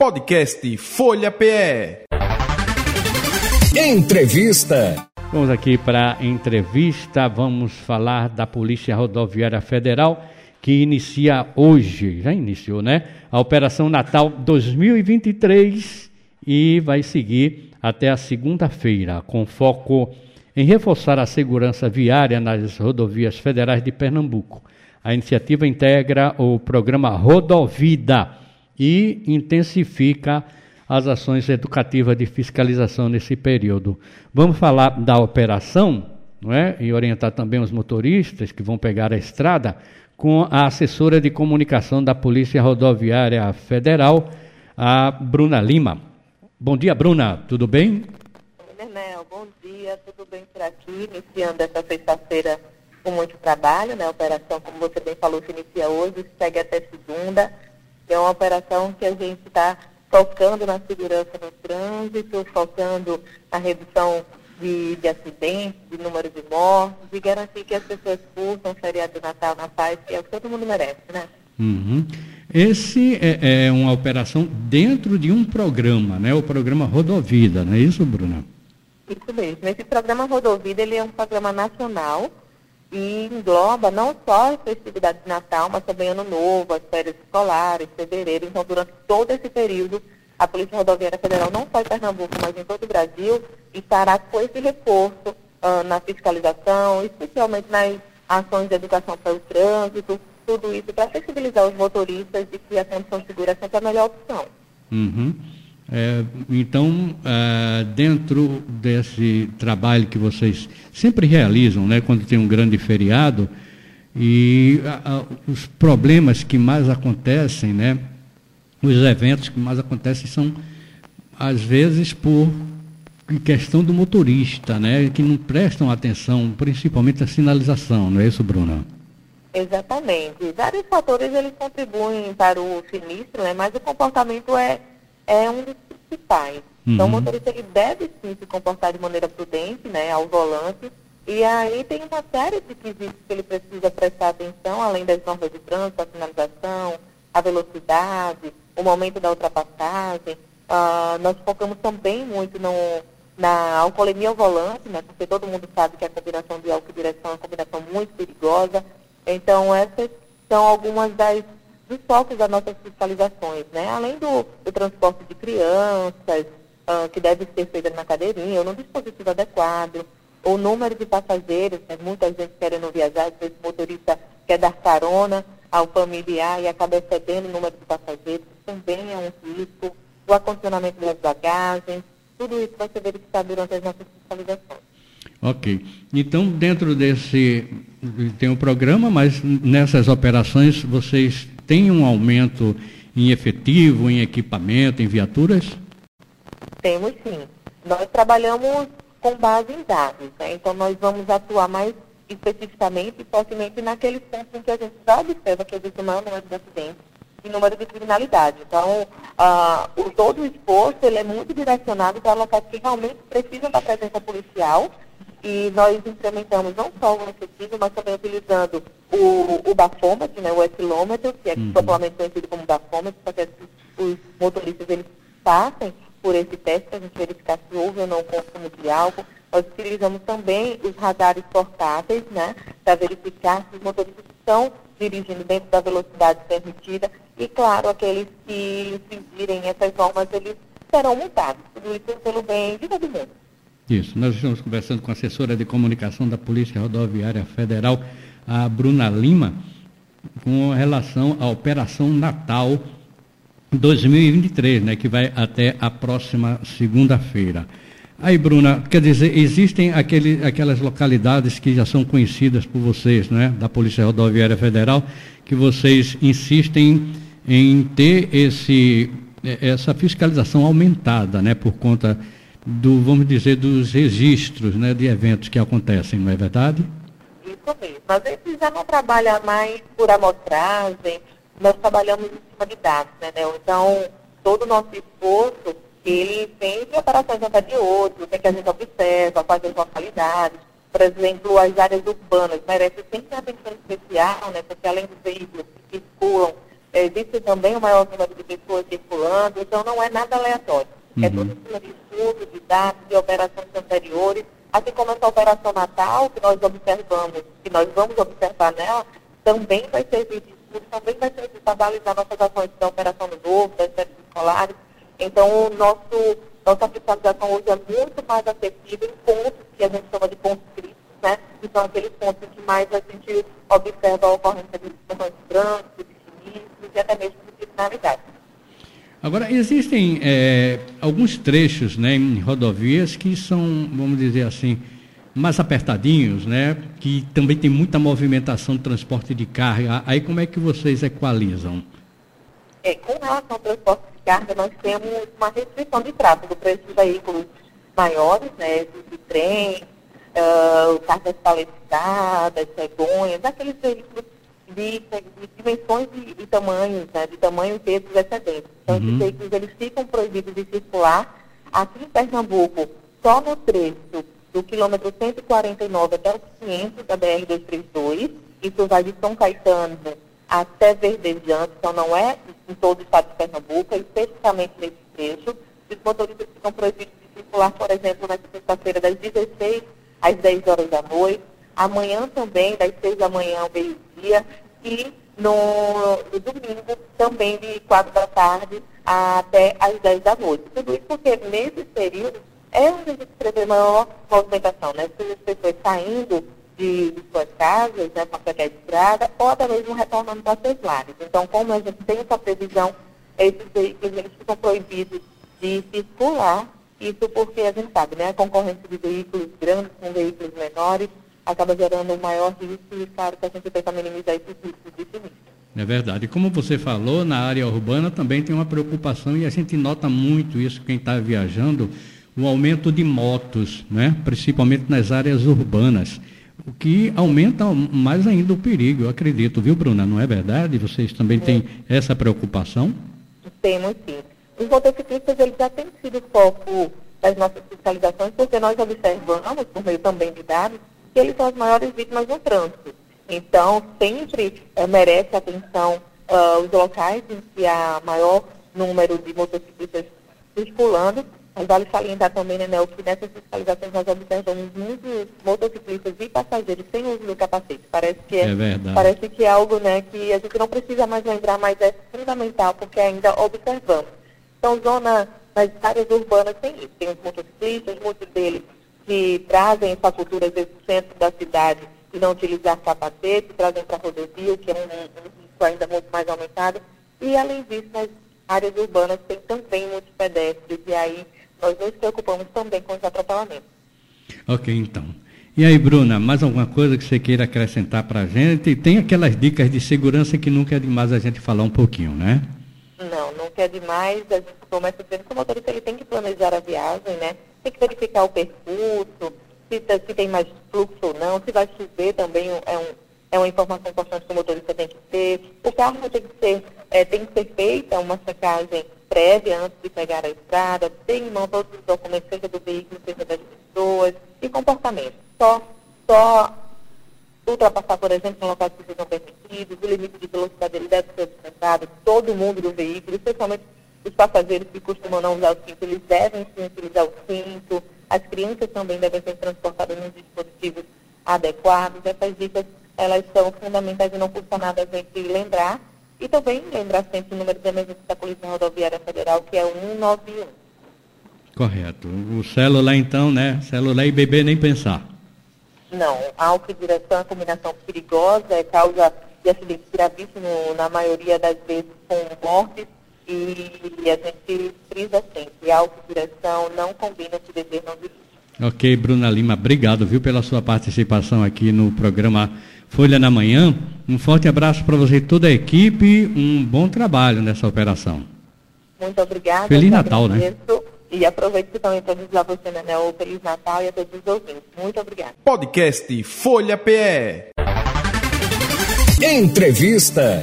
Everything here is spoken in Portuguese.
Podcast Folha PE. Entrevista. Vamos aqui para a entrevista. Vamos falar da Polícia Rodoviária Federal que inicia hoje, já iniciou, né? A Operação Natal 2023 e vai seguir até a segunda-feira, com foco em reforçar a segurança viária nas rodovias federais de Pernambuco. A iniciativa integra o programa Rodovida e intensifica as ações educativas de fiscalização nesse período. Vamos falar da operação, não é? E orientar também os motoristas que vão pegar a estrada com a assessora de comunicação da Polícia Rodoviária Federal, a Bruna Lima. Bom dia, Bruna. Tudo bem? Nenel, bom dia. Tudo bem por aqui? Iniciando essa sexta-feira com muito trabalho, né? A operação, como você bem falou, se inicia hoje, segue até segunda. É uma operação que a gente está focando na segurança no trânsito, focando na redução de, de acidentes, de número de mortes, e garantir que as pessoas curtam o feriado de Natal na paz, que é o que todo mundo merece, né? Uhum. Esse é, é, uma operação dentro de um programa, né? O programa Rodovida, não é isso, Bruna? Isso mesmo. Esse programa Rodovida, ele é um programa nacional e engloba não só a festividade de Natal, mas também Ano Novo, as férias escolares, fevereiro. Então, durante todo esse período, a Polícia Rodoviária Federal, não só em Pernambuco, mas em todo o Brasil, estará com esse reforço uh, na fiscalização, especialmente nas ações de educação para o trânsito, tudo isso para sensibilizar os motoristas de que a condição segura é sempre a melhor opção. Uhum. É, então, é, dentro desse trabalho que vocês sempre realizam, né, quando tem um grande feriado, e os problemas que mais acontecem, né, os eventos que mais acontecem são, às vezes, por questão do motorista, né, que não prestam atenção, principalmente a sinalização, não é isso, Bruna? Exatamente. Vários fatores eles contribuem para o sinistro, né, mas o comportamento é é um dos principais. Uhum. Então, o motorista ele deve sim se comportar de maneira prudente, né, ao volante. E aí tem uma série de quesitos que ele precisa prestar atenção, além das normas de trânsito, a sinalização, a velocidade, o momento da ultrapassagem. Uh, nós focamos também muito no, na alcoolemia ao volante, né, porque todo mundo sabe que a combinação de álcool e direção é uma combinação muito perigosa. Então, essas são algumas das dos focos das nossas fiscalizações, né? Além do, do transporte de crianças, uh, que deve ser feita na cadeirinha ou no dispositivo adequado, o número de passageiros, né? gente querendo viajar, às vezes o motorista quer dar carona ao familiar e acaba excedendo o número de passageiros, também é um risco, o acondicionamento das bagagens, tudo isso vai ser verificado durante as nossas fiscalizações. Ok. Então, dentro desse. Tem um programa, mas nessas operações vocês tem um aumento em efetivo, em equipamento, em viaturas? Temos sim. Nós trabalhamos com base em dados, né? então nós vamos atuar mais especificamente e fortemente naqueles pontos em que a gente já observa que existe maior número de acidentes e número de criminalidade. Então, uh, o, todo o esforço ele é muito direcionado para locais que realmente precisam da presença policial e nós implementamos não só o efetivo, mas também utilizando o, o bafômetro, né, o etilômetro, que é uhum. popularmente conhecido como bafômetro, para que os motoristas eles passem por esse teste para a gente verificar se houve ou não consumo de álcool. Nós utilizamos também os radares portáteis, né, para verificar se os motoristas estão dirigindo dentro da velocidade permitida e, claro, aqueles que infringirem essas normas, eles serão multados. Tudo isso pelo bem de todo mundo. Isso, nós estamos conversando com a assessora de comunicação da Polícia Rodoviária Federal, a Bruna Lima, com relação à Operação Natal 2023, né, que vai até a próxima segunda-feira. Aí, Bruna, quer dizer, existem aquele, aquelas localidades que já são conhecidas por vocês, né, da Polícia Rodoviária Federal, que vocês insistem em ter esse, essa fiscalização aumentada, né, por conta do, vamos dizer, dos registros né, de eventos que acontecem, não é verdade? Isso mesmo. A gente já não trabalha mais por amostragem, nós trabalhamos em cima de dados, né? Então, todo o nosso esforço, ele tem de operações anteriores, o que a gente observa, quais as localidades. Por exemplo, as áreas urbanas merecem sempre atenção especial, né? Porque além dos veículos que circulam existe também o maior número de pessoas circulando, então não é nada aleatório. É uhum. É tudo em cima de estudos, de dados, de operações anteriores, assim como essa operação Natal, que nós observamos, que nós vamos observar nela, também vai servir de estudo, também vai servir para balizar nossas ações da operação do novo, das séries escolares. Então, o nosso, nossa fiscalização hoje é muito mais acessível em pontos que a gente chama de pontos críticos, né? Que são aqueles pontos que mais a gente observa a ocorrência de situações trânsito, de sinistros e até mesmo de criminalidade. Agora, existem é, alguns trechos né, em rodovias que são, vamos dizer assim, mais apertadinhos, né? Que também tem muita movimentação de transporte de carga. Aí como é que vocês equalizam? É, com relação ao transporte de carga, nós temos uma restrição de tráfego para esses veículos maiores, né? De, trem, uh, cargas paletizadas, cegonhas, aqueles veículos de, de dimensões e, tamanhos, né, de tamanho e pesos excedentes. Então, uhum. esses veículos eles ficam proibidos de circular. Aqui em Pernambuco, só no trecho do quilômetro 149 até o 500 da BR-232, isso vai de São Caetano até Verdejante, então não é em todo o estado de Pernambuco, é especificamente nesse trecho. Os motoristas ficam proibidos de circular, por exemplo, na sexta-feira, das 16 às 10 horas da noite. Amanhã também, das 6 da manhã ao meio-dia. E no, no, domingo, também de 4 da tarde até às 10 da noite. Tudo isso porque nesse período é onde a gente prevê maior movimentação, né? Seja as pessoas saindo de, de suas casas, né, para pegar a estrada, ou até mesmo retornando para seus lares. Então, como a gente tem essa previsão, esses veículos ficam proibidos de circular isso porque a gente sabe, né? A concorrência de veículos grandes com veículos menores acaba gerando um maior risco e, claro, que a gente tenta minimizar esses riscos de sinistro. É verdade. E como você falou, na área urbana também tem uma preocupação e a gente nota muito isso, quem está viajando, o aumento de motos, né? principalmente nas áreas urbanas, o que aumenta mais ainda o perigo, eu acredito, viu, Bruna? Não é verdade? Vocês também têm essa preocupação? Temos sim. Os motociclistas eles já têm sido foco das nossas fiscalizações, porque nós observamos, por meio também de dados, que eles são as maiores vítimas no trânsito. Então, sempre é, merece atenção uh, os locais em que há maior número de motociclistas circulando. Mas vale salientar também, né, Nel, que nessas fiscalizações nós observamos muitos motociclistas e passageiros sem uso do capacete. Parece que é, é parece que é algo né, que a gente não precisa mais lembrar, mas é fundamental, porque ainda observamos. Então, zona, nas áreas urbanas tem isso. Tem os motociclistas, muitos deles que trazem essa cultura desse centro da cidade e não utilizar capacete, trazem para a rodovia, que é um, um risco ainda muito mais aumentado. E, além disso, nas áreas urbanas tem também muitos pedestres, e aí nós nos preocupamos também com os atropelamentos. Ok, então. E aí, Bruna, mais alguma coisa que você queira acrescentar para a gente? Tem aquelas dicas de segurança que nunca é demais a gente falar um pouquinho, né? Não, não quer demais. A gente começa dizendo que o motorista ele tem que planejar a viagem, né? Tem que verificar o percurso, se, se tem mais fluxo ou não, se vai chover também é, um, é uma informação importante que o motorista tem que ter. O carro tem que ser, é, tem que ser feita uma checagem prévia antes de pegar a estrada, ter em mão todos os documentos, seja do veículo, seja das pessoas, e comportamento. Só, só ultrapassar, por exemplo, em locais que sejam permitidos, o limite de velocidade ele deve ser observado, todo mundo do veículo, especialmente os passageiros que costumam não usar o cinto, eles devem sim utilizar o cinto, as crianças também devem ser transportadas nos dispositivos adequados, essas dicas, elas são fundamentais e não custa nada a gente lembrar, e também lembrar sempre o número de emergência da Polícia Rodoviária Federal, que é 191. Correto. O celular, então, né? Celular e bebê nem pensar. Não, álcool e direção é combinação perigosa, é causa de acidentes gravíssimos, na maioria das vezes com mortes, e a gente frisa sempre, e direção não combina se beber não dirige. Ok, Bruna Lima, obrigado, viu, pela sua participação aqui no programa Folha na Manhã. Um forte abraço para você e toda a equipe, um bom trabalho nessa operação. Muito obrigada. Feliz Natal, né? E aproveito também para desejar você, né, o Feliz Natal e a todos os ouvintes. Muito obrigada. Podcast Folha PE. Entrevista.